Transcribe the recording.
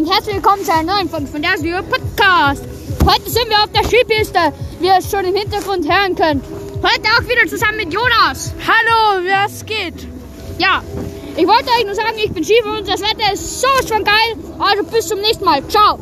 und herzlich willkommen zu einer neuen Folge von der Video Podcast. Heute sind wir auf der Skipiste, wie ihr es schon im Hintergrund hören könnt. Heute auch wieder zusammen mit Jonas. Hallo, was geht? Ja, ich wollte euch nur sagen, ich bin Skifahren und das Wetter ist so schon geil. Also bis zum nächsten Mal. Ciao.